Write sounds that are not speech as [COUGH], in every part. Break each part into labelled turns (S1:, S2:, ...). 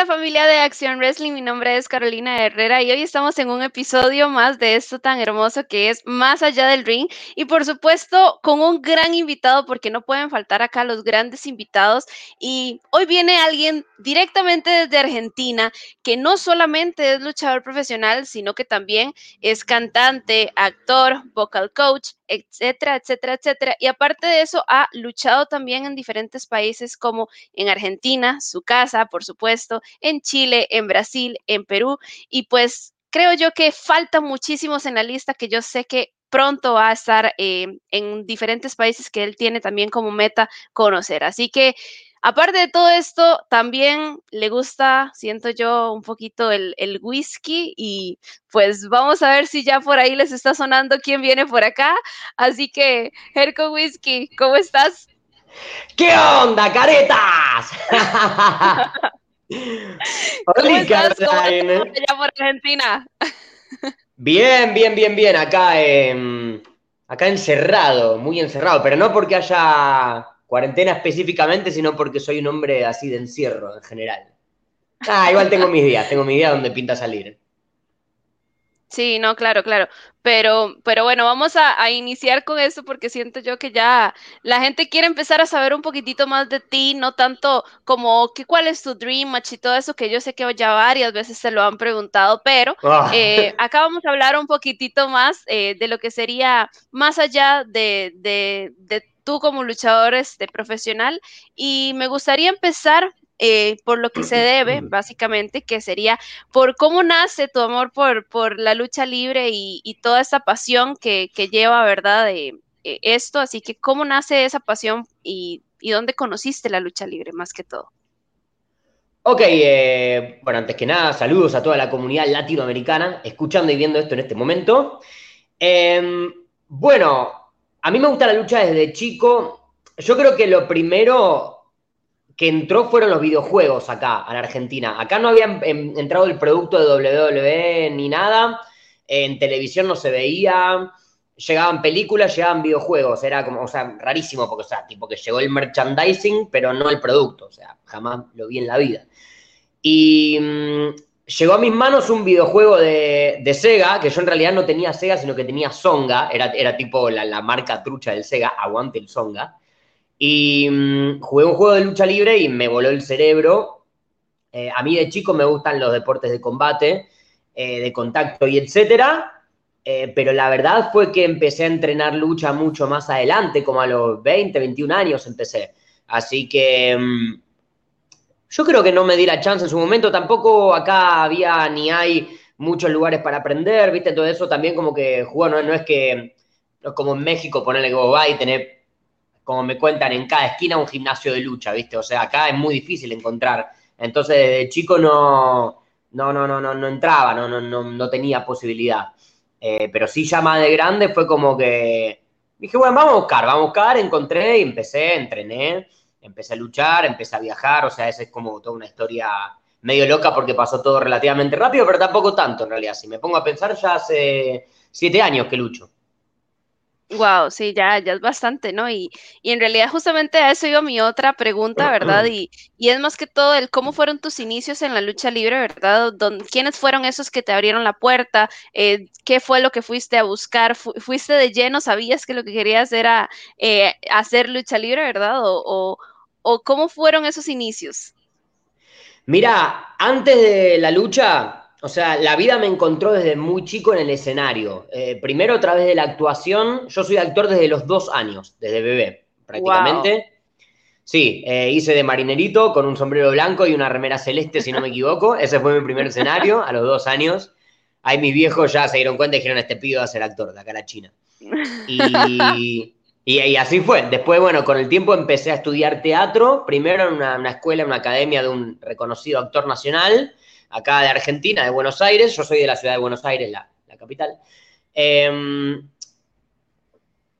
S1: Hola, familia de Acción Wrestling, mi nombre es Carolina Herrera y hoy estamos en un episodio más de esto tan hermoso que es Más allá del ring. Y por supuesto con un gran invitado porque no pueden faltar acá los grandes invitados. Y hoy viene alguien directamente desde Argentina que no solamente es luchador profesional sino que también es cantante, actor, vocal coach, etcétera, etcétera, etcétera. Y aparte de eso, ha luchado también en diferentes países como en Argentina, su casa, por supuesto, en Chile, en Brasil, en Perú. Y pues creo yo que faltan muchísimos en la lista que yo sé que pronto va a estar eh, en diferentes países que él tiene también como meta conocer. Así que Aparte de todo esto, también le gusta, siento yo, un poquito el, whisky y pues vamos a ver si ya por ahí les está sonando quién viene por acá. Así que, Herco Whisky, ¿cómo estás?
S2: ¿Qué onda, caretas? [LAUGHS]
S1: ¿Cómo estás? ¿Cómo allá por Argentina? [LAUGHS]
S2: bien, bien, bien, bien. Acá, acá encerrado, muy encerrado, pero no porque haya cuarentena específicamente, sino porque soy un hombre así de encierro en general. Ah, igual tengo mis días, tengo mis días donde pinta salir.
S1: Sí, no, claro, claro. Pero, pero bueno, vamos a, iniciar con eso porque siento yo que ya la gente quiere empezar a saber un poquitito más de ti, no tanto como que cuál es tu dream match y todo eso, que yo sé que ya varias veces se lo han preguntado, pero ah. eh, [LAUGHS] acá vamos a hablar un poquitito más eh, de lo que sería más allá de, de, de tú como luchador este, profesional y me gustaría empezar eh, por lo que se [CLEARS THROAT] debe, básicamente, que sería por cómo nace tu amor por, por la lucha libre y, toda esa pasión que, lleva, ¿verdad? De, eh, esto, así que cómo nace esa pasión y, dónde conociste la lucha libre más que todo.
S2: Ok, eh, bueno, antes que nada, saludos a toda la comunidad latinoamericana escuchando y viendo esto en este momento. Em, bueno, a mí me gusta la lucha desde chico. Yo creo que lo primero que entró fueron los videojuegos acá, a la Argentina. Acá no había entrado el producto de WWE ni nada. En televisión no se veía. Llegaban películas, llegaban videojuegos. Era como, o sea, rarísimo, porque, o sea, tipo que llegó el merchandising, pero no el producto. O sea, jamás lo vi en la vida. Y mm, llegó a mis manos un videojuego de, Sega, que yo en realidad no tenía Sega, sino que tenía Songa, era, era tipo la, marca trucha del Sega, aguante el Songa. Y mm, jugué un juego de lucha libre y me voló el cerebro. Eh, a mí de chico me gustan los deportes de combate, eh, de contacto y etcétera. Eh, pero la verdad fue que empecé a entrenar lucha mucho más adelante, como a los 20, 21 años empecé. Así que mm, yo creo que no me di la chance en su momento, tampoco acá había ni hay muchos lugares para aprender, ¿viste? Todo eso también como que bueno, no, es que, no como en México, ponerle que vos y tener, como me cuentan, en cada esquina un gimnasio de lucha, ¿viste? O sea, acá es muy difícil encontrar. Entonces, desde chico no, no, no, no, no, entraba, no, no, no, no tenía posibilidad. Eh, pero sí ya más de grande fue como que dije, bueno, vamos a buscar, vamos a buscar, encontré y empecé, entrené empecé a luchar, empecé a viajar, o sea, esa es como toda una historia medio loca porque pasó todo relativamente rápido, pero tampoco tanto en realidad. Si me pongo a pensar, ya hace siete años que lucho.
S1: Wow, sí, ya, ya es bastante, ¿no? Y, y, en realidad justamente a eso iba mi otra pregunta, ¿verdad? [CLEARS THROAT] Y, y, es más que todo el cómo fueron tus inicios en la lucha libre, ¿verdad? ¿Quiénes fueron esos que te abrieron la puerta? Eh, ¿Qué fue lo que fuiste a buscar? ¿Fuiste de lleno? ¿Sabías que lo que querías era eh, hacer lucha libre, ¿verdad? o, o cómo fueron esos inicios?
S2: Mira, antes de la lucha, o sea, la vida me encontró desde muy chico en el escenario. Eh, primero a través de la actuación, yo soy actor desde los dos años, desde bebé, prácticamente. Sí, eh, hice de marinerito con un sombrero blanco y una remera celeste, si no me equivoco. Ese fue mi primer escenario, a los dos años. Ahí mis viejos ya se dieron cuenta y dijeron, este pido va a ser actor, de acá a la China. Y, y, así fue. Después, bueno, con el tiempo empecé a estudiar teatro, primero en una, escuela, en una academia de un reconocido actor nacional, acá de Argentina, de Buenos Aires. Yo soy de la ciudad de Buenos Aires, la, capital. Em,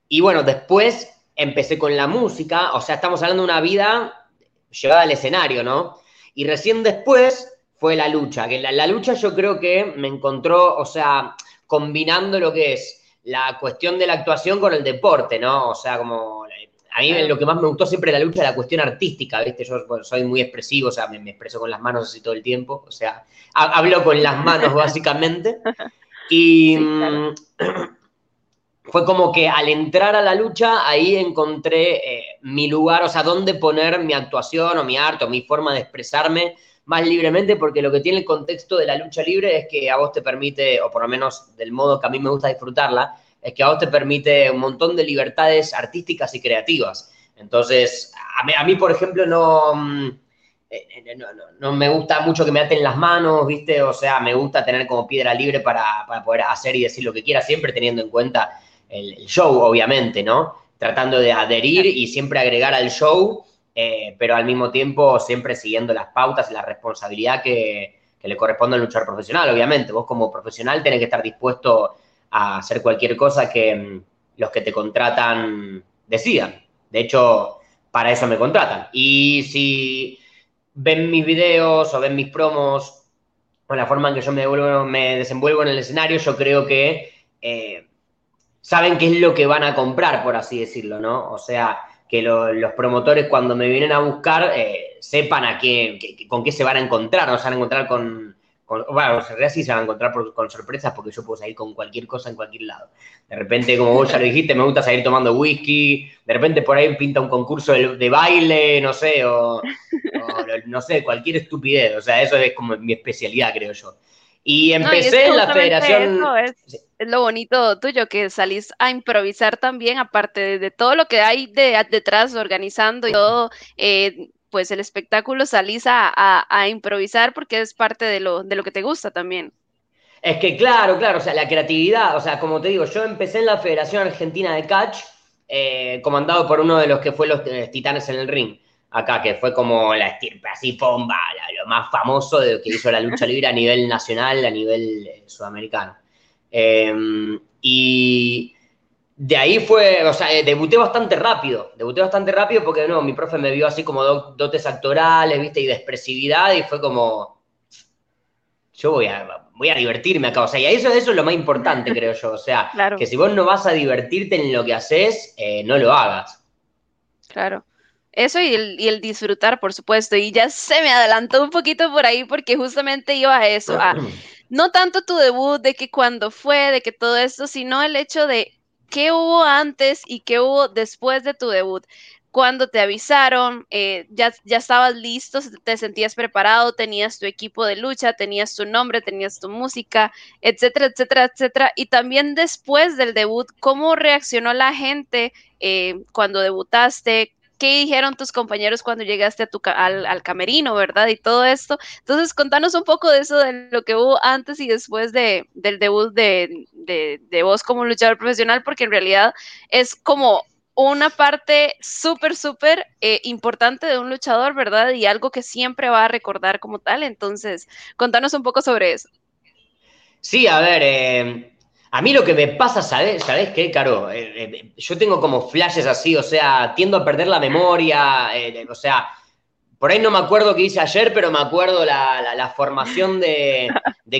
S2: y bueno, después empecé con la música, o sea, estamos hablando de una vida llevada al escenario, ¿no? Y recién después fue la lucha, que la lucha yo creo que me encontró, o sea, combinando lo que es la cuestión de la actuación con el deporte, ¿no? O sea, como a mí lo que más me gustó siempre de la lucha es la cuestión artística, ¿viste? Yo soy muy expresivo, o sea, me, expreso con las manos así todo el tiempo, o sea, hablo con las manos básicamente. [LAUGHS] Y mm, [CLEARS THROAT] fue como que al entrar a la lucha, ahí encontré eh, mi lugar, o sea, dónde poner mi actuación o mi arte o mi forma de expresarme más libremente, porque lo que tiene el contexto de la lucha libre es que a vos te permite, o por lo menos del modo que a mí me gusta disfrutarla, es que a vos te permite un montón de libertades artísticas y creativas. Entonces, a mí, por ejemplo, mm, eh, eh, no, no, me gusta mucho que me aten las manos, ¿viste? O sea, me gusta tener como piedra libre para, poder hacer y decir lo que quiera, siempre teniendo en cuenta el, show, obviamente, ¿no? Tratando de adherir y siempre agregar al show, eh, pero al mismo tiempo siempre siguiendo las pautas y la responsabilidad que, que le corresponde al luchar profesional, obviamente. Vos como profesional tenés que estar dispuesto a hacer cualquier cosa que mm, los que te contratan decidan. De hecho, para eso me contratan. Y si ven mis videos o ven mis promos o la forma en que yo me, desenvuelvo en el escenario, yo creo que eh, saben qué es lo que van a comprar, por así decirlo, ¿no? O sea, que los promotores cuando me vienen a buscar eh, sepan a qué, con qué se van a encontrar, no se van a encontrar con bueno, en realidad sí se van a encontrar con sorpresas porque yo puedo salir con cualquier cosa en cualquier lado. De repente, como vos ya lo dijiste, me gusta salir tomando whisky, de repente por ahí pinta un concurso de, baile, no sé, o, no sé, cualquier estupidez. O sea, eso es como mi especialidad, creo yo. Y empecé en la federación...
S1: es, lo bonito tuyo, que salís a improvisar también, aparte de, todo lo que hay de, detrás organizando y todo. Eh, pues el espectáculo salís a, improvisar porque es parte de lo, de lo que te gusta también.
S2: Es que claro, claro, o sea, la creatividad, o sea, como te digo, yo empecé en la Federación Argentina de Catch, eh, comandado por uno de los que fue los eh, Titanes en el Ring, acá, que fue como la estirpe, así, pomba, lo más famoso de que hizo la lucha libre a nivel nacional, a nivel eh, sudamericano. Em, y de ahí fue, o sea, eh, debuté bastante rápido, debuté bastante rápido porque, no, mi profe me vio así como dotes actorales, viste, y de expresividad, y fue como, yo voy a, voy a divertirme acá, o sea, y eso, eso es lo más importante, [LAUGHS] creo yo, o sea, que si vos no vas a divertirte en lo que haces, eh, no lo hagas.
S1: Claro. Eso y el, y el, disfrutar, por supuesto. Y ya se me adelantó un poquito por ahí porque justamente iba a eso, a [CLEARS THROAT] no tanto tu debut, de que cuando fue, de que todo esto, sino el hecho de ¿qué hubo antes y qué hubo después de tu debut? Cuando te avisaron, eh, ya, ya estabas listo, te sentías preparado, tenías tu equipo de lucha, tenías tu nombre, tenías tu música, etcétera, etcétera, etcétera. Y también después del debut, ¿cómo reaccionó la gente eh, cuando debutaste? Qué dijeron tus compañeros cuando llegaste a tu, al, camerino, ¿verdad? Y todo esto. Entonces, contanos un poco de eso, de lo que hubo antes y después de, del debut de, de, vos como luchador profesional, porque en realidad es como una parte súper, súper eh, importante de un luchador, ¿verdad? Y algo que siempre va a recordar como tal. Entonces, contanos un poco sobre eso.
S2: Sí, a ver, eh, a mí lo que me pasa, ¿sabes, ¿Sabes qué, Caro? Eh, eh, yo tengo como flashes así, o sea, tiendo a perder la memoria, eh, o sea, por ahí no me acuerdo qué hice ayer, pero me acuerdo la, formación de,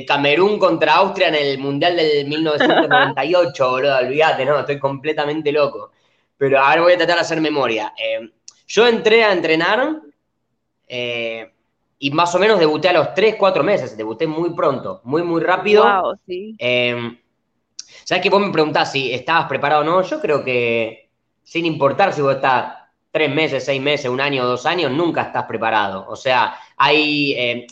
S2: Camerún contra Austria en el Mundial del 1998, boludo, olvídate, no, estoy completamente loco. Pero ahora voy a tratar de hacer memoria. yo entré a entrenar y más o menos debuté a los 3, 4 meses, debuté muy pronto, muy, muy rápido. Wow, sí. ¿Sabes que vos me preguntás si estabas preparado o no? Yo creo que sin importar si vos estás tres meses, seis meses, un año, dos años, nunca estás preparado. O sea, hay... Eh,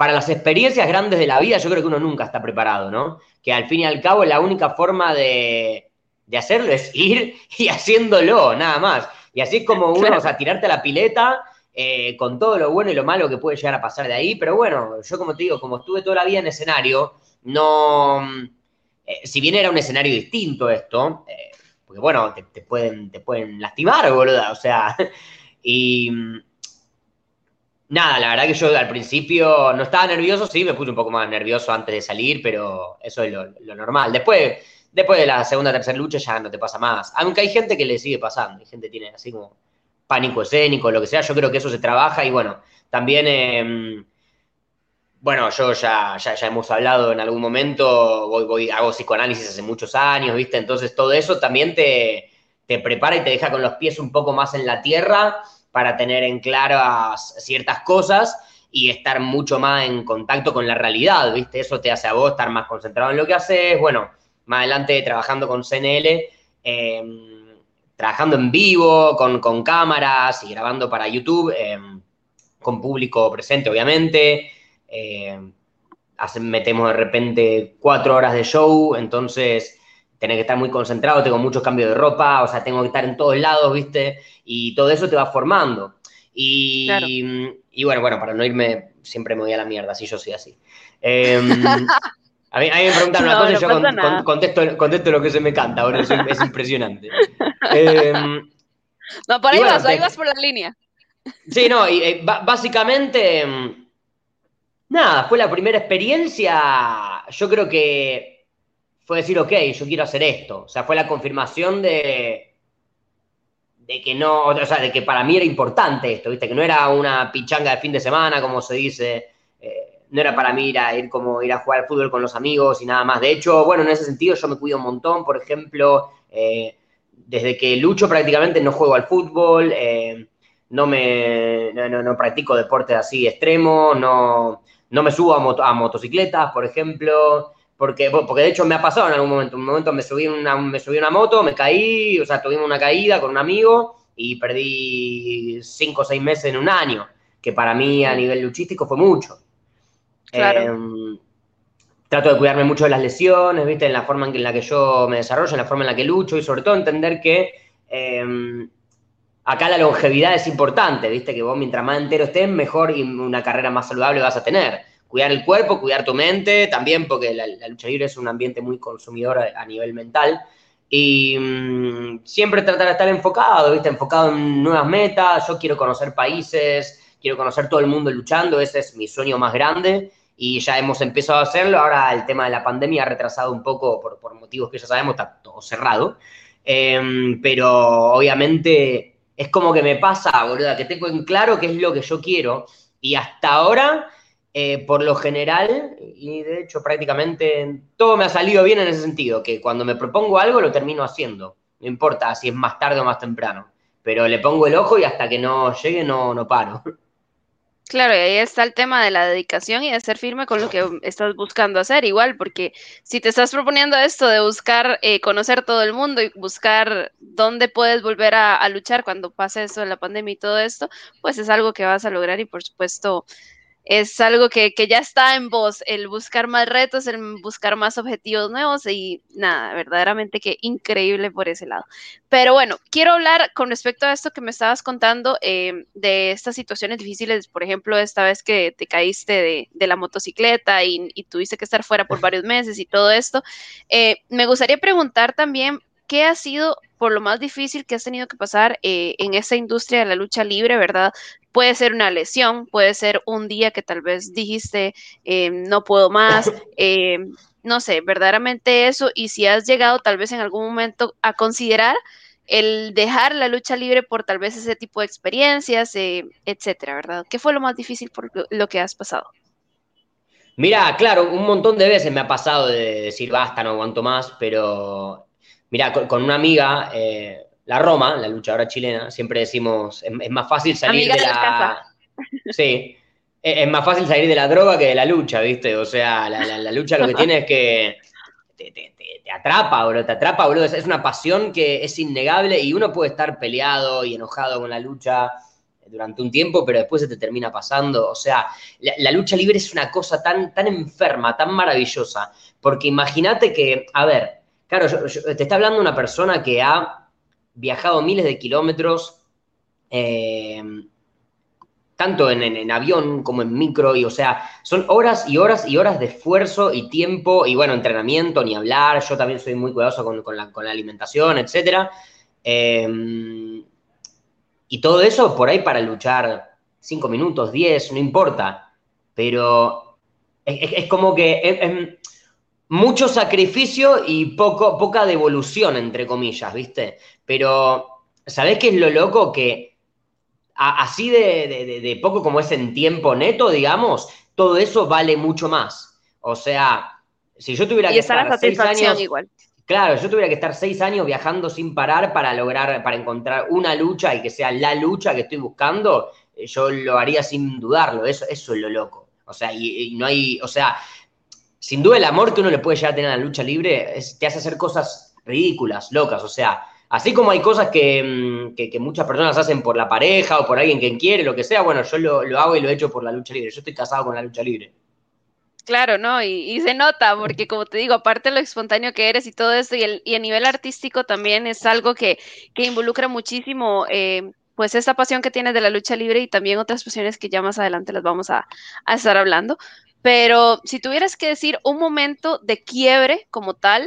S2: para las experiencias grandes de la vida, yo creo que uno nunca está preparado, ¿no? Que al fin y al cabo la única forma de, hacerlo es ir [LAUGHS] y haciéndolo, nada más. Y así es como uno, o sea, tirarte a la pileta eh, con todo lo bueno y lo malo que puede llegar a pasar de ahí. Pero bueno, yo como te digo, como estuve toda la vida en escenario, no eh, si bien era un escenario distinto esto, eh, porque bueno, te, pueden, te pueden lastimar, boluda, o sea, [LAUGHS] y nada, la verdad que yo al principio no estaba nervioso, sí, me puse un poco más nervioso antes de salir, pero eso es lo, normal. Después, después de la segunda tercera lucha ya no te pasa más, aunque hay gente que le sigue pasando, hay gente que tiene así como pánico escénico, lo que sea, yo creo que eso se trabaja y bueno, también... Em, bueno, yo ya, ya, hemos hablado en algún momento, voy, voy, hago psicoanálisis hace muchos años, ¿viste? Entonces todo eso también te, te prepara y te deja con los pies un poco más en la tierra para tener en claras ciertas cosas y estar mucho más en contacto con la realidad, ¿viste? Eso te hace a vos estar más concentrado en lo que haces. Bueno, más adelante trabajando con CNL, em, trabajando en vivo, con, cámaras y grabando para YouTube, em, con público presente, obviamente. Em, metemos de repente cuatro horas de show, entonces tenés que estar muy concentrado, tengo muchos cambios de ropa, o sea, tengo que estar en todos lados, ¿viste? Y todo eso te va formando. Y, y bueno, bueno, para no irme, siempre me voy a la mierda, si yo soy así. Em, [LAUGHS] a, mí, me preguntan una cosa y yo contesto, contesto, lo que se me canta, ahora es, es impresionante. [LAUGHS]
S1: Em, no, por ahí vas, ahí vas por la línea.
S2: Sí, no, y eh, básicamente, em, nada, fue la primera experiencia, yo creo que fue decir, ok, yo quiero hacer esto. O sea, fue la confirmación de, de que no, o sea, de que para mí era importante esto, ¿viste? Que no era una pichanga de fin de semana, como se dice. Eh, no era para mí ir a ir como ir a jugar al fútbol con los amigos y nada más. De hecho, bueno, en ese sentido yo me cuido un montón. Por ejemplo, eh, desde que lucho prácticamente no juego al fútbol, eh, no me no, practico deportes así extremos, no, no me subo a, a motocicletas, por ejemplo. Porque, porque de hecho me ha pasado en algún momento. Un momento me subí una, me subí una moto, me caí, o sea, tuvimos una caída con un amigo y perdí cinco o seis meses en un año, que para mí a nivel luchístico fue mucho. Em, trato de cuidarme mucho de las lesiones, ¿viste? En la forma en la que yo me desarrollo, en la forma en la que lucho y sobre todo entender que em, acá la longevidad es importante, ¿viste? Que vos mientras más entero estés, mejor y una carrera más saludable vas a tener cuidar el cuerpo, cuidar tu mente, también porque la, lucha libre es un ambiente muy consumidor a, nivel mental. Y mm, siempre tratar de estar enfocado, ¿viste? Enfocado en nuevas metas. Yo quiero conocer países, quiero conocer todo el mundo luchando, ese es mi sueño más grande. Y ya hemos empezado a hacerlo. Ahora el tema de la pandemia ha retrasado un poco por, por motivos que ya sabemos, está todo cerrado. Em, pero obviamente es como que me pasa, boluda, que tengo en claro qué es lo que yo quiero. Y hasta ahora eh, por lo general, y de hecho prácticamente todo me ha salido bien en ese sentido, que cuando me propongo algo lo termino haciendo, no importa si es más tarde o más temprano, pero le pongo el ojo y hasta que no llegue no, no paro. [LAUGHS]
S1: Claro, y ahí está el tema de la dedicación y de ser firme con lo que estás buscando hacer, igual, porque si te estás proponiendo esto de buscar eh, conocer todo el mundo y buscar dónde puedes volver a, luchar cuando pase eso de la pandemia y todo esto, pues es algo que vas a lograr y por supuesto es algo que, ya está en vos, el buscar más retos, el buscar más objetivos nuevos y nada, verdaderamente que increíble por ese lado. Pero bueno, quiero hablar con respecto a esto que me estabas contando eh, de estas situaciones difíciles, por ejemplo, esta vez que te caíste de, la motocicleta y, tuviste que estar fuera por varios meses y todo esto. Eh, me gustaría preguntar también ¿qué ha sido por lo más difícil que has tenido que pasar eh, en esta industria de la lucha libre, verdad? Puede ser una lesión, puede ser un día que tal vez dijiste, eh, no puedo más, eh, no sé, verdaderamente eso, y si has llegado tal vez en algún momento a considerar el dejar la lucha libre por tal vez ese tipo de experiencias, etcétera, ¿verdad? ¿Qué fue lo más difícil por lo que has pasado?
S2: Mira, claro, un montón de veces me ha pasado de decir basta, no aguanto más, pero Mira, con, una amiga, eh, la Roma, la luchadora chilena, siempre decimos, es, más fácil salir de la... [LAUGHS] Sí, es, más fácil salir de la droga que de la lucha, ¿viste? O sea, la, lucha lo que tiene es que te, atrapa, bro, te atrapa, bro. Es, una pasión que es innegable y uno puede estar peleado y enojado con la lucha durante un tiempo, pero después se te termina pasando. O sea, la, lucha libre es una cosa tan, tan enferma, tan maravillosa, porque imagínate que, a ver, Claro, te está hablando una persona que ha viajado miles de kilómetros, eh, tanto en, avión como en micro, y o sea, son horas y horas y horas de esfuerzo y tiempo, y bueno, entrenamiento, ni hablar, yo también soy muy cuidadoso con, la, alimentación, etc. Em, y todo eso por ahí para luchar cinco minutos, diez, no importa, pero es, como que mucho sacrificio y poco, poca devolución, entre comillas, ¿viste? Pero, ¿sabés qué es lo loco? Que así de, poco como es en tiempo neto, digamos, todo eso vale mucho más. O sea, si yo tuviera
S1: que estar, seis años, igual.
S2: claro, yo tuviera que estar seis años viajando sin parar para lograr, para encontrar una lucha y que sea la lucha que estoy buscando, eh, yo lo haría sin dudarlo, eso, eso es lo loco. O sea, y, no hay, o sea, sin duda el amor que uno le puede llegar a tener a la lucha libre te hace hacer cosas ridículas, locas, o sea, así como hay cosas mm, que, muchas personas hacen por la pareja o por alguien que quiere, lo que sea, bueno, yo lo, lo hago y lo he hecho por la lucha libre, yo estoy casado con la lucha libre.
S1: Claro, ¿no? Y, se nota, porque como te digo, aparte de lo espontáneo que eres y todo esto, y, el, y a nivel artístico también es algo que, que involucra muchísimo, eh, pues, esta pasión que tienes de la lucha libre y también otras pasiones que ya más adelante las vamos a, estar hablando. Pero si tuvieras que decir un momento de quiebre como tal,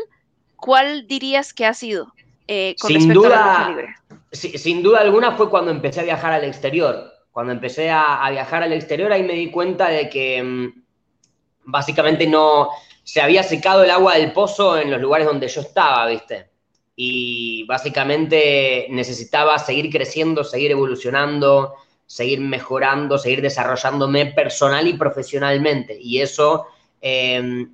S1: ¿cuál dirías que ha sido
S2: eh, con sin duda, a la lucha libre? sin duda alguna fue cuando empecé a viajar al exterior. Cuando empecé a, a viajar al exterior, ahí me di cuenta de que mm, básicamente no se había secado el agua del pozo en los lugares donde yo estaba, ¿viste? Y básicamente necesitaba seguir creciendo, seguir evolucionando, seguir mejorando, seguir desarrollándome personal y profesionalmente. Y eso em,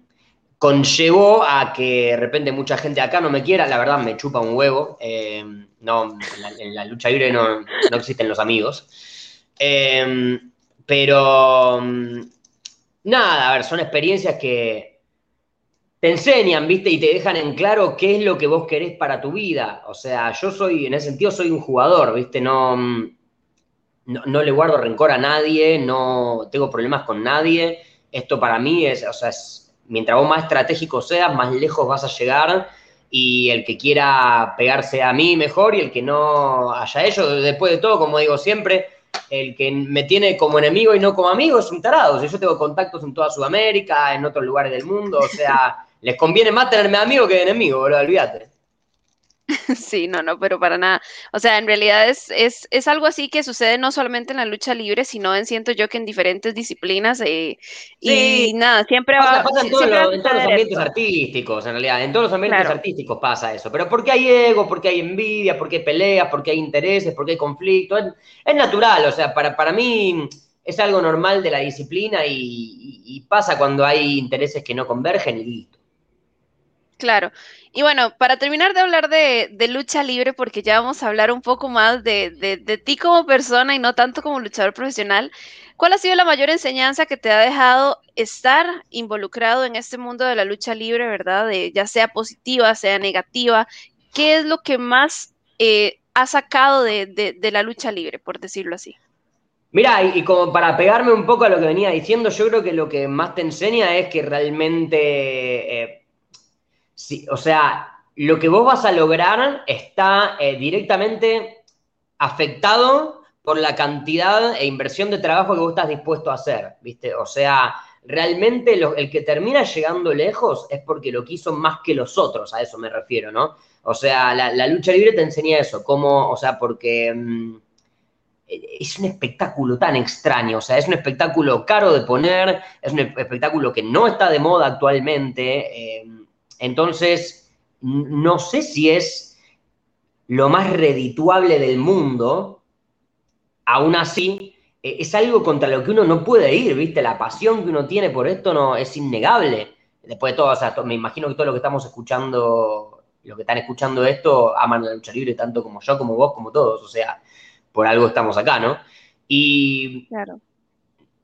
S2: conllevó a que de repente mucha gente acá no me quiera, la verdad me chupa un huevo. Em, no, en la, lucha libre no, existen los amigos. Em, pero nada, a ver, son experiencias que te enseñan, ¿viste? Y te dejan en claro qué es lo que vos querés para tu vida. O sea, yo soy, en ese sentido, soy un jugador, ¿viste? No, no, le guardo rencor a nadie, no tengo problemas con nadie. Esto para mí es, o sea, mientras vos más estratégico seas, más lejos vas a llegar y el que quiera pegarse a mí mejor y el que no haya ellos, después de todo, como digo siempre, el que me tiene como enemigo y no como amigo es un tarado. Si yo tengo contactos en toda Sudamérica, en otros lugares del mundo, o sea, [LAUGHS] les conviene más tenerme amigo que enemigo, boludo, olvídate. [LAUGHS]
S1: Sí, no, no, pero para nada. O sea, en realidad es, es, algo así que sucede no solamente en la lucha libre, sino en, siento yo que en diferentes disciplinas. Eh, y nada, siempre
S2: va pasa en, todos los ambientes artísticos, en realidad. En todos los ambientes artísticos pasa eso. Pero porque hay ego, porque hay envidia, porque hay peleas, porque hay intereses, porque hay conflicto. Es, natural, o sea, para, para mí es algo normal de la disciplina y pasa cuando hay intereses que no convergen y listo.
S1: Claro. Y bueno, para terminar de hablar de, lucha libre, porque ya vamos a hablar un poco más de, ti como persona y no tanto como luchador profesional, ¿cuál ha sido la mayor enseñanza que te ha dejado estar involucrado en este mundo de la lucha libre, verdad? Ya sea positiva, sea negativa. ¿Qué es lo que más eh, ha sacado de, la lucha libre, por decirlo así?
S2: Mira, y, como para pegarme un poco a lo que venía diciendo, yo creo que lo que más te enseña es que realmente... Eh, Sí, o sea, lo que vos vas a lograr está eh, directamente afectado por la cantidad e inversión de trabajo que vos estás dispuesto a hacer, ¿viste? O sea, realmente el que termina llegando lejos es porque lo quiso más que los otros, a eso me refiero, ¿no? O sea, la, lucha libre te enseña eso, cómo, o sea, porque mm, es un espectáculo tan extraño, o sea, es un espectáculo caro de poner, es un espectáculo que no está de moda actualmente. Eh, entonces, no sé si es lo más redituable del mundo, aún así, e, es algo contra lo que uno no puede ir, ¿viste? La pasión que uno tiene por esto no es innegable. Después de todo, o sea, me imagino que todo lo que estamos escuchando, lo que están escuchando esto, aman la lucha libre tanto como yo, como vos, como todos. O sea, por algo estamos acá, ¿no? Y claro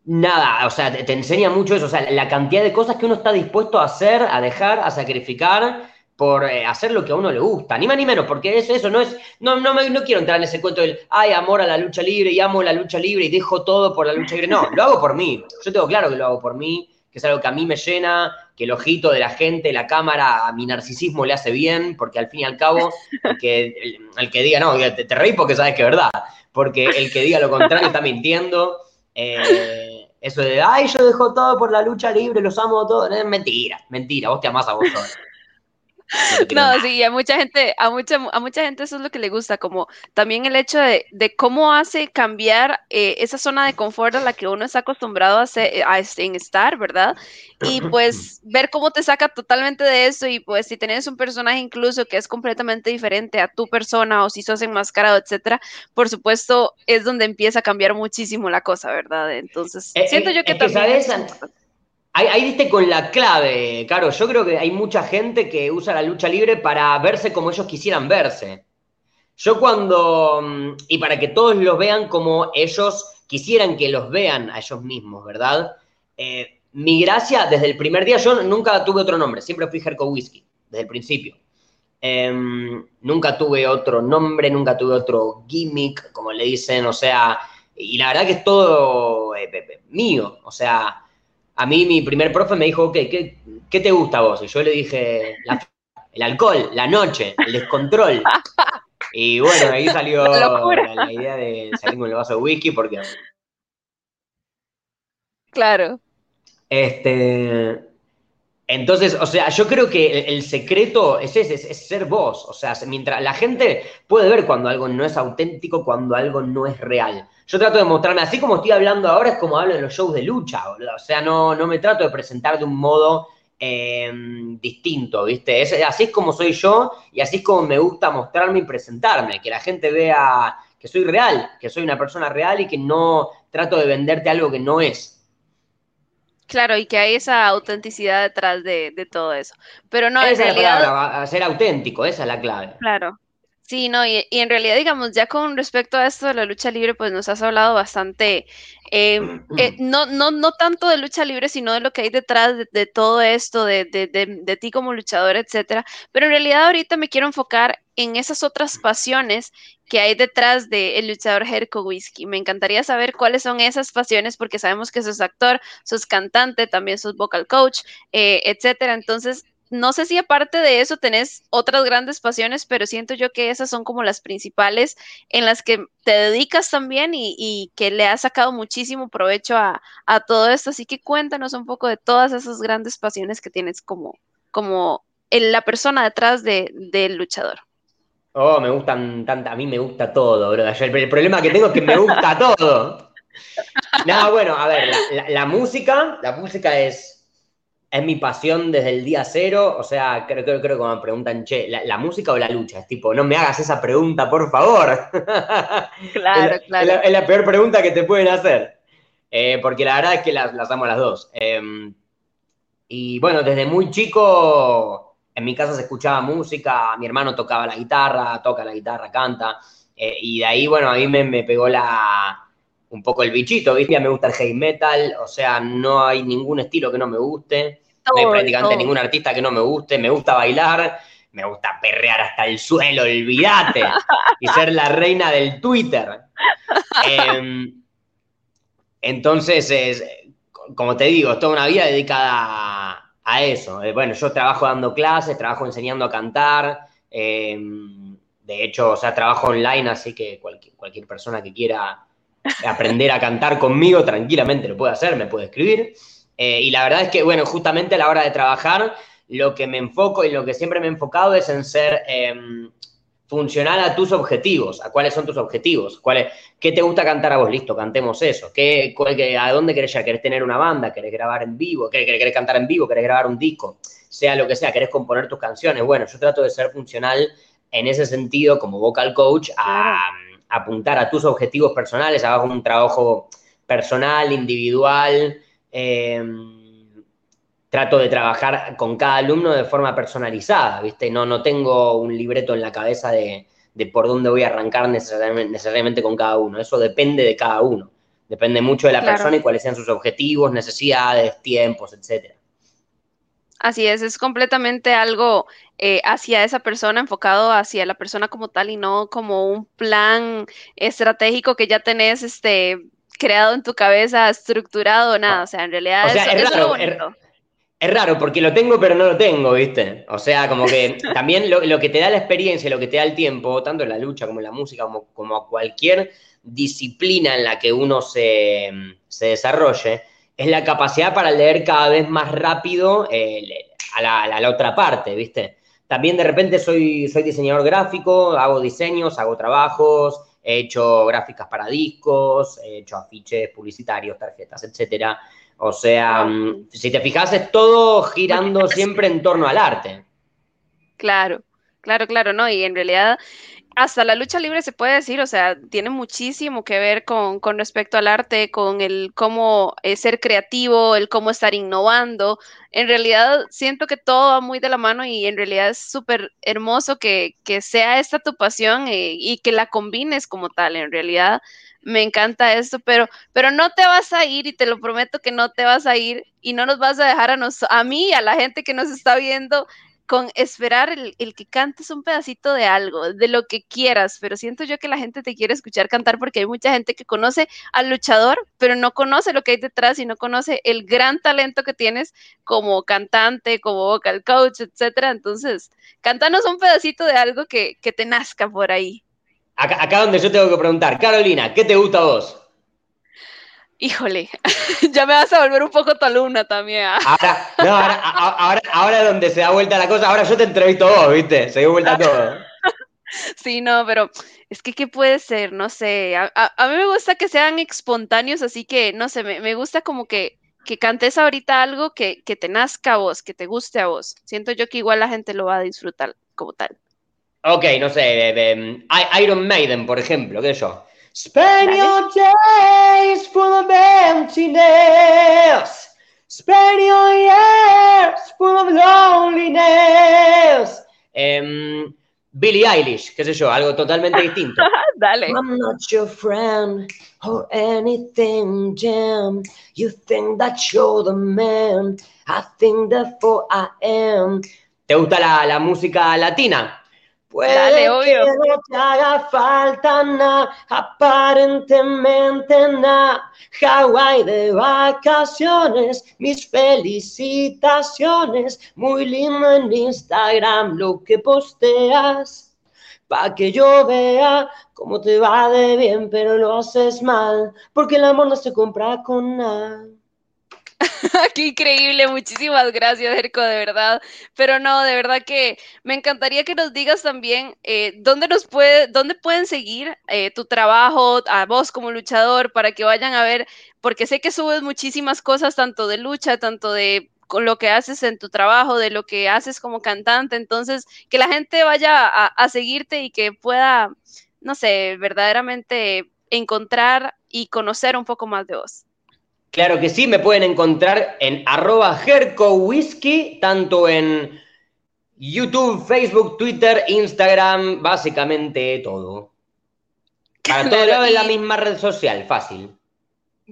S2: nada, o sea, te, enseña mucho eso, o sea, la cantidad de cosas que uno está dispuesto a hacer, a dejar, a sacrificar por eh, hacer lo que a uno le gusta, ni más ni menos, porque eso, eso no es, no, no, me, no quiero entrar en ese cuento del, ay, amor a la lucha libre y amo la lucha libre y dejo todo por la lucha libre, no, lo hago por mí, yo tengo claro que lo hago por mí, que es algo que a mí me llena, que el ojito de la gente, la cámara, a mi narcisismo le hace bien, porque al fin y al cabo, el que, el, que diga, no, te, te reí porque sabes que es verdad, porque el que diga lo contrario está mintiendo, eh, eso de, ay, yo dejo todo por la lucha libre, los amo todos, es mentira, mentira, vos te amás a vos.
S1: No, sí, a mucha gente, a mucha, a mucha gente eso es lo que le gusta, como también el hecho de, cómo hace cambiar eh, esa zona de confort a la que uno está acostumbrado a, hacer, a en estar, ¿verdad? Y pues ver cómo te saca totalmente de eso y pues si tenés un personaje incluso que es completamente diferente a tu persona o si sos enmascarado, etcétera, por supuesto es donde empieza a cambiar muchísimo la cosa, ¿verdad? Entonces,
S2: eh, siento yo eh, que también... ahí, ahí diste con la clave, Caro. Yo creo que hay mucha gente que usa la lucha libre para verse como ellos quisieran verse. Yo cuando, mm, y para que todos los vean como ellos quisieran que los vean a ellos mismos, ¿verdad? Eh, mi gracia, desde el primer día, yo nunca tuve otro nombre, siempre fui Jerko Whisky, desde el principio. Em, nunca tuve otro nombre, nunca tuve otro gimmick, como le dicen, o sea, y la verdad que es todo eh, mío, o sea, a mí mi primer profe me dijo, ok, ¿qué, qué te gusta a vos? Y yo le dije, el alcohol, la noche, el descontrol. Y bueno, ahí salió [LAUGHS] la, idea de salir con el vaso de whisky porque...
S1: Claro.
S2: Este, entonces, o sea, yo creo que el, secreto es ese, es, ser vos. O sea, mientras la gente puede ver cuando algo no es auténtico, cuando algo no es real. Yo trato de mostrarme, así como estoy hablando ahora, es como hablo en los shows de lucha, O sea, no, no me trato de presentar de un modo em, distinto, ¿viste? así es como soy yo y así es como me gusta mostrarme y presentarme, que la gente vea que soy real, que soy una persona real y que no trato de venderte algo que no es.
S1: Claro, y que hay esa autenticidad detrás de, todo eso. Pero no,
S2: esa en realidad... es la palabra, ser auténtico, esa es la clave.
S1: Claro. Sí, no, y, en realidad, digamos, ya con respecto a esto de la lucha libre, pues nos has hablado bastante, eh, eh, [CLEARS THROAT] no, no, no tanto de lucha libre, sino de lo que hay detrás de, todo esto, de, de, de, ti como luchador, etcétera. Pero en realidad ahorita me quiero enfocar en esas otras pasiones que hay detrás del luchador Jerko Whisky. Me encantaría saber cuáles son esas pasiones, porque sabemos que sos actor, sos cantante, también sos vocal coach, eh, etcétera. Entonces, no sé si aparte de eso tenés otras grandes pasiones, pero siento yo que esas son como las principales en las que te dedicas también y, que le has sacado muchísimo provecho a, todo esto. Así que cuéntanos un poco de todas esas grandes pasiones que tienes como, como la persona detrás del luchador.
S2: Oh, me gustan tanto, a mí me gusta todo, bro. El, problema que tengo es que me gusta todo. [LAUGHS] No, bueno, a ver, la música, la música es es mi pasión desde el día cero. O sea, creo, creo, creo que me preguntan, che, ¿la, música o la lucha? Es tipo, no me hagas esa pregunta, por favor. [LAUGHS]
S1: Claro, claro.
S2: Es la, peor pregunta que te pueden hacer. Eh, porque la verdad es que las, las amo las dos. Em, y bueno, desde muy chico, en mi casa se escuchaba música, mi hermano tocaba la guitarra, toca la guitarra, canta. Eh, y de ahí, bueno, a mí me, me pegó la, un poco el bichito, ¿viste? Me gusta el heavy metal, o sea, no hay ningún estilo que no me guste no hay prácticamente ningún artista que no me guste, me gusta bailar, me gusta perrear hasta el suelo, olvídate, [LAUGHS] y ser la reina del Twitter. Em, entonces, es, como te digo, es toda una vida dedicada a, eso. Eh, bueno, yo trabajo dando clases, trabajo enseñando a cantar, em, de hecho, o sea, trabajo online, así que cualquier, cualquier persona que quiera aprender a cantar conmigo tranquilamente lo puede hacer, me puede escribir. Eh, y la verdad es que, bueno, justamente a la hora de trabajar, lo que me enfoco y lo que siempre me he enfocado es en ser em, funcional a tus objetivos. ¿A cuáles son tus objetivos? ¿Cuál ¿Qué te gusta cantar a vos? Listo, cantemos eso. ¿Qué, ¿A dónde querés ya? ¿Querés tener una banda? ¿Querés grabar en vivo? ¿Querés, cantar en vivo? ¿Querés grabar un disco? Sea lo que sea, ¿querés componer tus canciones? Bueno, yo trato de ser funcional en ese sentido como vocal coach a, apuntar a tus objetivos personales, hago un trabajo personal, individual, Em, trato de trabajar con cada alumno de forma personalizada, ¿viste? No, no tengo un libreto en la cabeza de, por dónde voy a arrancar necesariamente, con cada uno. Eso depende de cada uno. Depende mucho de la persona y cuáles sean sus objetivos, necesidades, tiempos, etcétera.
S1: Así es, es completamente algo eh, hacia esa persona, enfocado hacia la persona como tal y no como un plan estratégico que ya tenés este, creado en tu cabeza, estructurado, nada. O sea, en realidad es, raro,
S2: es, raro porque lo tengo, pero no lo tengo, ¿viste? O sea, como que [LAUGHS] también lo, que te da la experiencia, lo que te da el tiempo, tanto en la lucha como en la música, como, como cualquier disciplina en la que uno se, desarrolle, es la capacidad para leer cada vez más rápido eh, a, la, otra parte, ¿viste? También de repente soy, soy diseñador gráfico, hago diseños, hago trabajos, he hecho gráficas para discos, he hecho afiches publicitarios, tarjetas, etcétera. O sea, mm, si te fijas, es todo girando [LAUGHS] siempre en torno al arte.
S1: Claro, claro, claro, ¿no? Y en realidad hasta la lucha libre se puede decir, o sea, tiene muchísimo que ver con, con respecto al arte, con el cómo eh, ser creativo, el cómo estar innovando. En realidad siento que todo va muy de la mano y en realidad es súper hermoso que, que, sea esta tu pasión eh, y que la combines como tal. En realidad me encanta esto, pero, pero no te vas a ir y te lo prometo que no te vas a ir y no nos vas a dejar a, nos, a mí y a la gente que nos está viendo con esperar el, que cantes un pedacito de algo, de lo que quieras, pero siento yo que la gente te quiere escuchar cantar porque hay mucha gente que conoce al luchador, pero no conoce lo que hay detrás y no conoce el gran talento que tienes como cantante, como vocal coach, etcétera. Entonces, cántanos un pedacito de algo que, te nazca por ahí.
S2: Acá, acá donde yo tengo que preguntar, Carolina, ¿qué te gusta a vos?
S1: Híjole, [LAUGHS] ya me vas a volver un poco tu alumna también.
S2: ¿ah? Ahora, no, ahora, ahora, ahora, donde se da vuelta la cosa, ahora yo te entrevisto vos, ¿viste? Se dio vuelta todo. [LAUGHS]
S1: Sí, no, pero es que, ¿qué puede ser? No sé, a, mí me gusta que sean espontáneos, así que, no sé, me, gusta como que, que cantes ahorita algo que, que te nazca a vos, que te guste a vos. Siento yo que igual la gente lo va a disfrutar como tal.
S2: Ok, no sé, Iron Maiden, por ejemplo, ¿qué sé yo? Spend your days full of emptiness. Spend your years full of loneliness. Um, Billie Eilish, qué sé yo, algo totalmente distinto. [LAUGHS]
S1: Dale.
S2: I'm not your friend or anything, Jim. You think that you're the man. I think therefore I am. ¿Te gusta la, la música latina?
S1: Puede Dale, obvio.
S2: que no te haga falta nada, aparentemente nada. Hawái de vacaciones, mis felicitaciones. Muy lindo en Instagram lo que posteas. Pa' que yo vea cómo te va de bien, pero lo haces mal. Porque el amor no se compra con nada. [LAUGHS]
S1: Qué increíble, muchísimas gracias, Erco, de verdad. Pero no, de verdad que me encantaría que nos digas también eh, dónde nos puede, dónde pueden seguir eh, tu trabajo, a vos como luchador, para que vayan a ver, porque sé que subes muchísimas cosas, tanto de lucha, tanto de con lo que haces en tu trabajo, de lo que haces como cantante. Entonces, que la gente vaya a, a seguirte y que pueda, no sé, verdaderamente encontrar y conocer un poco más de vos.
S2: Claro que sí, me pueden encontrar en arroba Whisky, tanto en YouTube, Facebook, Twitter, Instagram, básicamente todo. Para todo lado en la misma red social, fácil.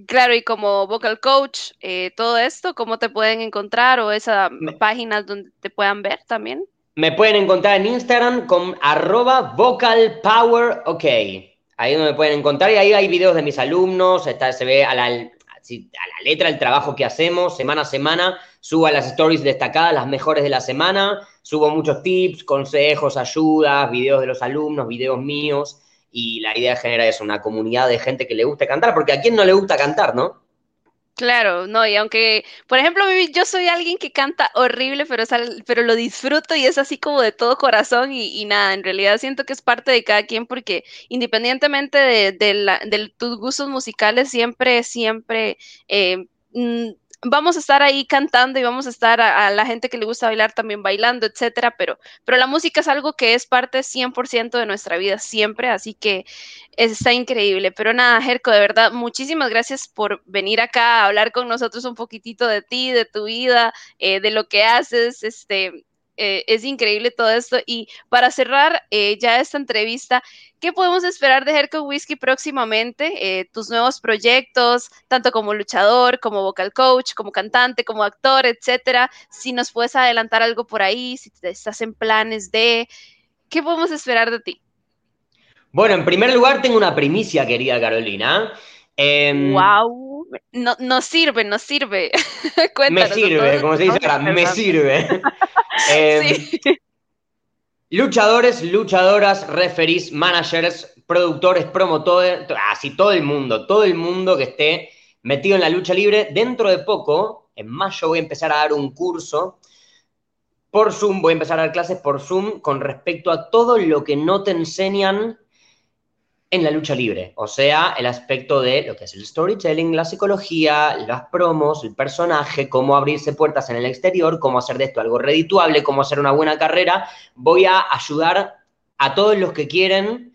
S1: Claro, y como vocal coach, eh, todo esto, ¿cómo te pueden encontrar o esas páginas donde te puedan ver también?
S2: Me pueden encontrar en Instagram con arroba vocal power ok. Ahí donde me pueden encontrar y ahí hay videos de mis alumnos, está, se ve a la, a la letra el trabajo que hacemos semana a semana, subo las stories destacadas, las mejores de la semana, subo muchos tips, consejos, ayudas, videos de los alumnos, videos míos, y la idea genera es una comunidad de gente que le guste cantar, porque a quién no le gusta cantar, ¿no?
S1: Claro, no, y aunque, por ejemplo, yo soy alguien que canta horrible, pero, pero lo disfruto y es así como de todo corazón y, nada, en realidad siento que es parte de cada quien porque independientemente de, de, tus gustos musicales, siempre, siempre eh, mm, vamos a estar ahí cantando y vamos a estar a, la gente que le gusta bailar también bailando, etcétera, pero, pero la música es algo que es parte 100% de nuestra vida siempre, así que está increíble. Pero nada, Jerko, de verdad, muchísimas gracias por venir acá a hablar con nosotros un poquitito de ti, de tu vida, eh, de lo que haces, este, eh, es increíble todo esto. Y para cerrar eh, ya esta entrevista, ¿qué podemos esperar de Herco Whisky próximamente? Eh, tus nuevos proyectos, tanto como luchador, como vocal coach, como cantante, como actor, etcétera. Si nos puedes adelantar algo por ahí, si estás en planes de, ¿qué podemos esperar de ti?
S2: Bueno, en primer lugar tengo una primicia, querida Carolina.
S1: wow. Em, no, no sirve, no sirve. [LAUGHS]
S2: me sirve, como se dice ahora, me sirve. [LAUGHS] Em, luchadores, luchadoras, referees, managers, productores, promotores, así todo el mundo, todo el mundo que esté metido en la lucha libre. Dentro de poco, en mayo, voy a empezar a dar un curso por Zoom, voy a empezar a dar clases por Zoom con respecto a todo lo que no te enseñan en la lucha libre, o sea, el aspecto de lo que es el storytelling, la psicología, las promos, el personaje, cómo abrirse puertas en el exterior, cómo hacer de esto algo redituable, cómo hacer una buena carrera. Voy a ayudar a todos los que quieren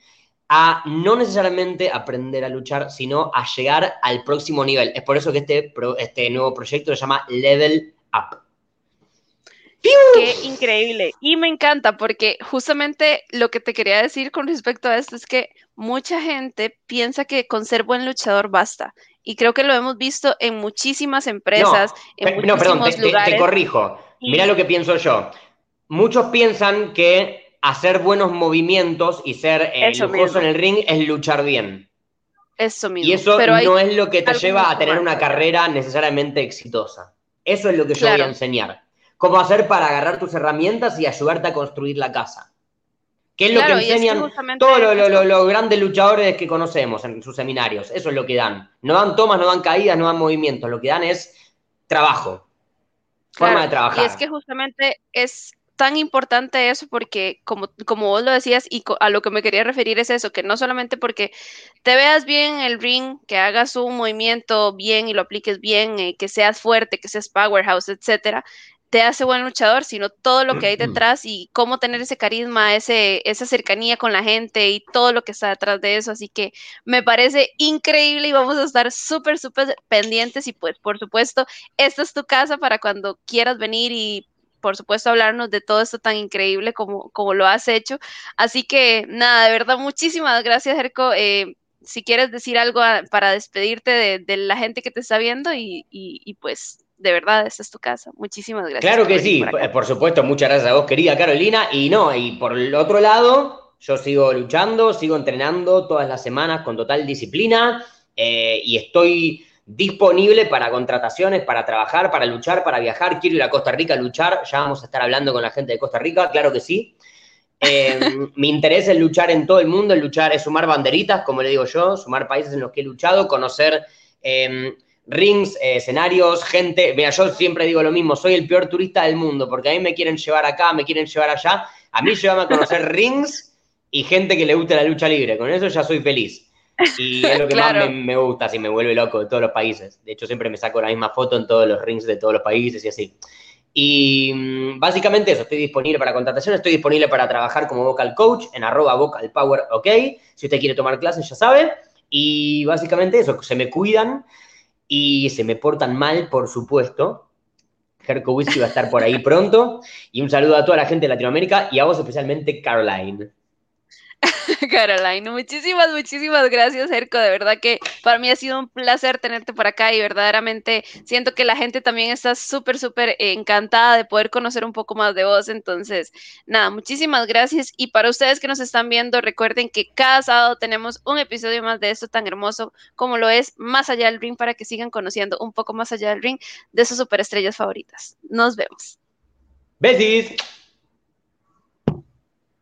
S2: a no necesariamente aprender a luchar, sino a llegar al próximo nivel. Es por eso que este, este nuevo proyecto se llama Level Up.
S1: Qué increíble. Y me encanta porque justamente lo que te quería decir con respecto a esto es que mucha gente piensa que con ser buen luchador basta. Y creo que lo hemos visto en muchísimas empresas, en muchísimos no, perdón,
S2: te, te, corrijo. Mira lo que pienso yo. Muchos piensan que hacer buenos movimientos y ser eh, lujoso en el ring es luchar bien.
S1: Eso mismo.
S2: Y eso no es lo que te lleva a tener una carrera necesariamente exitosa. Eso es lo que yo voy a enseñar cómo hacer para agarrar tus herramientas y ayudarte a construir la casa. ¿Qué es lo que enseñan todos los, grandes luchadores que conocemos en sus seminarios? Eso es lo que dan. No dan tomas, no dan caídas, no dan movimientos. Lo que dan es trabajo. Forma de trabajar.
S1: Y es que justamente es tan importante eso porque, como, como vos lo decías, y a lo que me quería referir es eso, que no solamente porque te veas bien en el ring, que hagas un movimiento bien y lo apliques bien, eh, que seas fuerte, que seas powerhouse, etcétera, te hace buen luchador, sino todo lo que hay detrás y cómo tener ese carisma, ese, esa cercanía con la gente y todo lo que está detrás de eso. Así que me parece increíble y vamos a estar súper, súper pendientes y pues por supuesto, esta es tu casa para cuando quieras venir y por supuesto hablarnos de todo esto tan increíble como, como lo has hecho. Así que nada, de verdad, muchísimas gracias, Jerko. Eh, si quieres decir algo para despedirte de, la gente que te está viendo y, y pues de verdad, esta es tu casa. Muchísimas gracias.
S2: Claro que sí, por, supuesto, muchas gracias a vos, querida Carolina. Y no, y por el otro lado, yo sigo luchando, sigo entrenando todas las semanas con total disciplina eh, y estoy disponible para contrataciones, para trabajar, para luchar, para viajar. Quiero ir a Costa Rica a luchar. Ya vamos a estar hablando con la gente de Costa Rica, claro que sí. Eh, [LAUGHS] mi interés es luchar en todo el mundo, es luchar, es sumar banderitas, como le digo yo, sumar países en los que he luchado, conocer eh, rings, eh, escenarios, gente. Mira, yo siempre digo lo mismo, soy el peor turista del mundo, porque a mí me quieren llevar acá, me quieren llevar allá. A mí llévame a conocer [LAUGHS] rings y gente que le guste la lucha libre. Con eso ya soy feliz. Y es lo que más me, gusta, si me vuelve loco de todos los países. De hecho, siempre me saco la misma foto en todos los rings de todos los países y así. Y mm, básicamente eso, estoy disponible para contratación, estoy disponible para trabajar como vocal coach en arroba vocal power, ok. Si usted quiere tomar clases, ya sabe. Y básicamente eso, se me cuidan, y se me portan mal, por supuesto. Jerko va a estar por ahí pronto. Y un saludo a toda la gente de Latinoamérica y a vos especialmente, Caroline. [LAUGHS]
S1: Caroline, muchísimas, muchísimas gracias, Erco. De verdad que para mí ha sido un placer tenerte por acá y verdaderamente siento que la gente también está súper, súper encantada de poder conocer un poco más de vos. Entonces, nada, muchísimas gracias. Y para ustedes que nos están viendo, recuerden que cada sábado tenemos un episodio más de esto tan hermoso como lo es Más allá del ring para que sigan conociendo un poco más allá del ring de sus superestrellas favoritas. Nos vemos.
S2: Besis.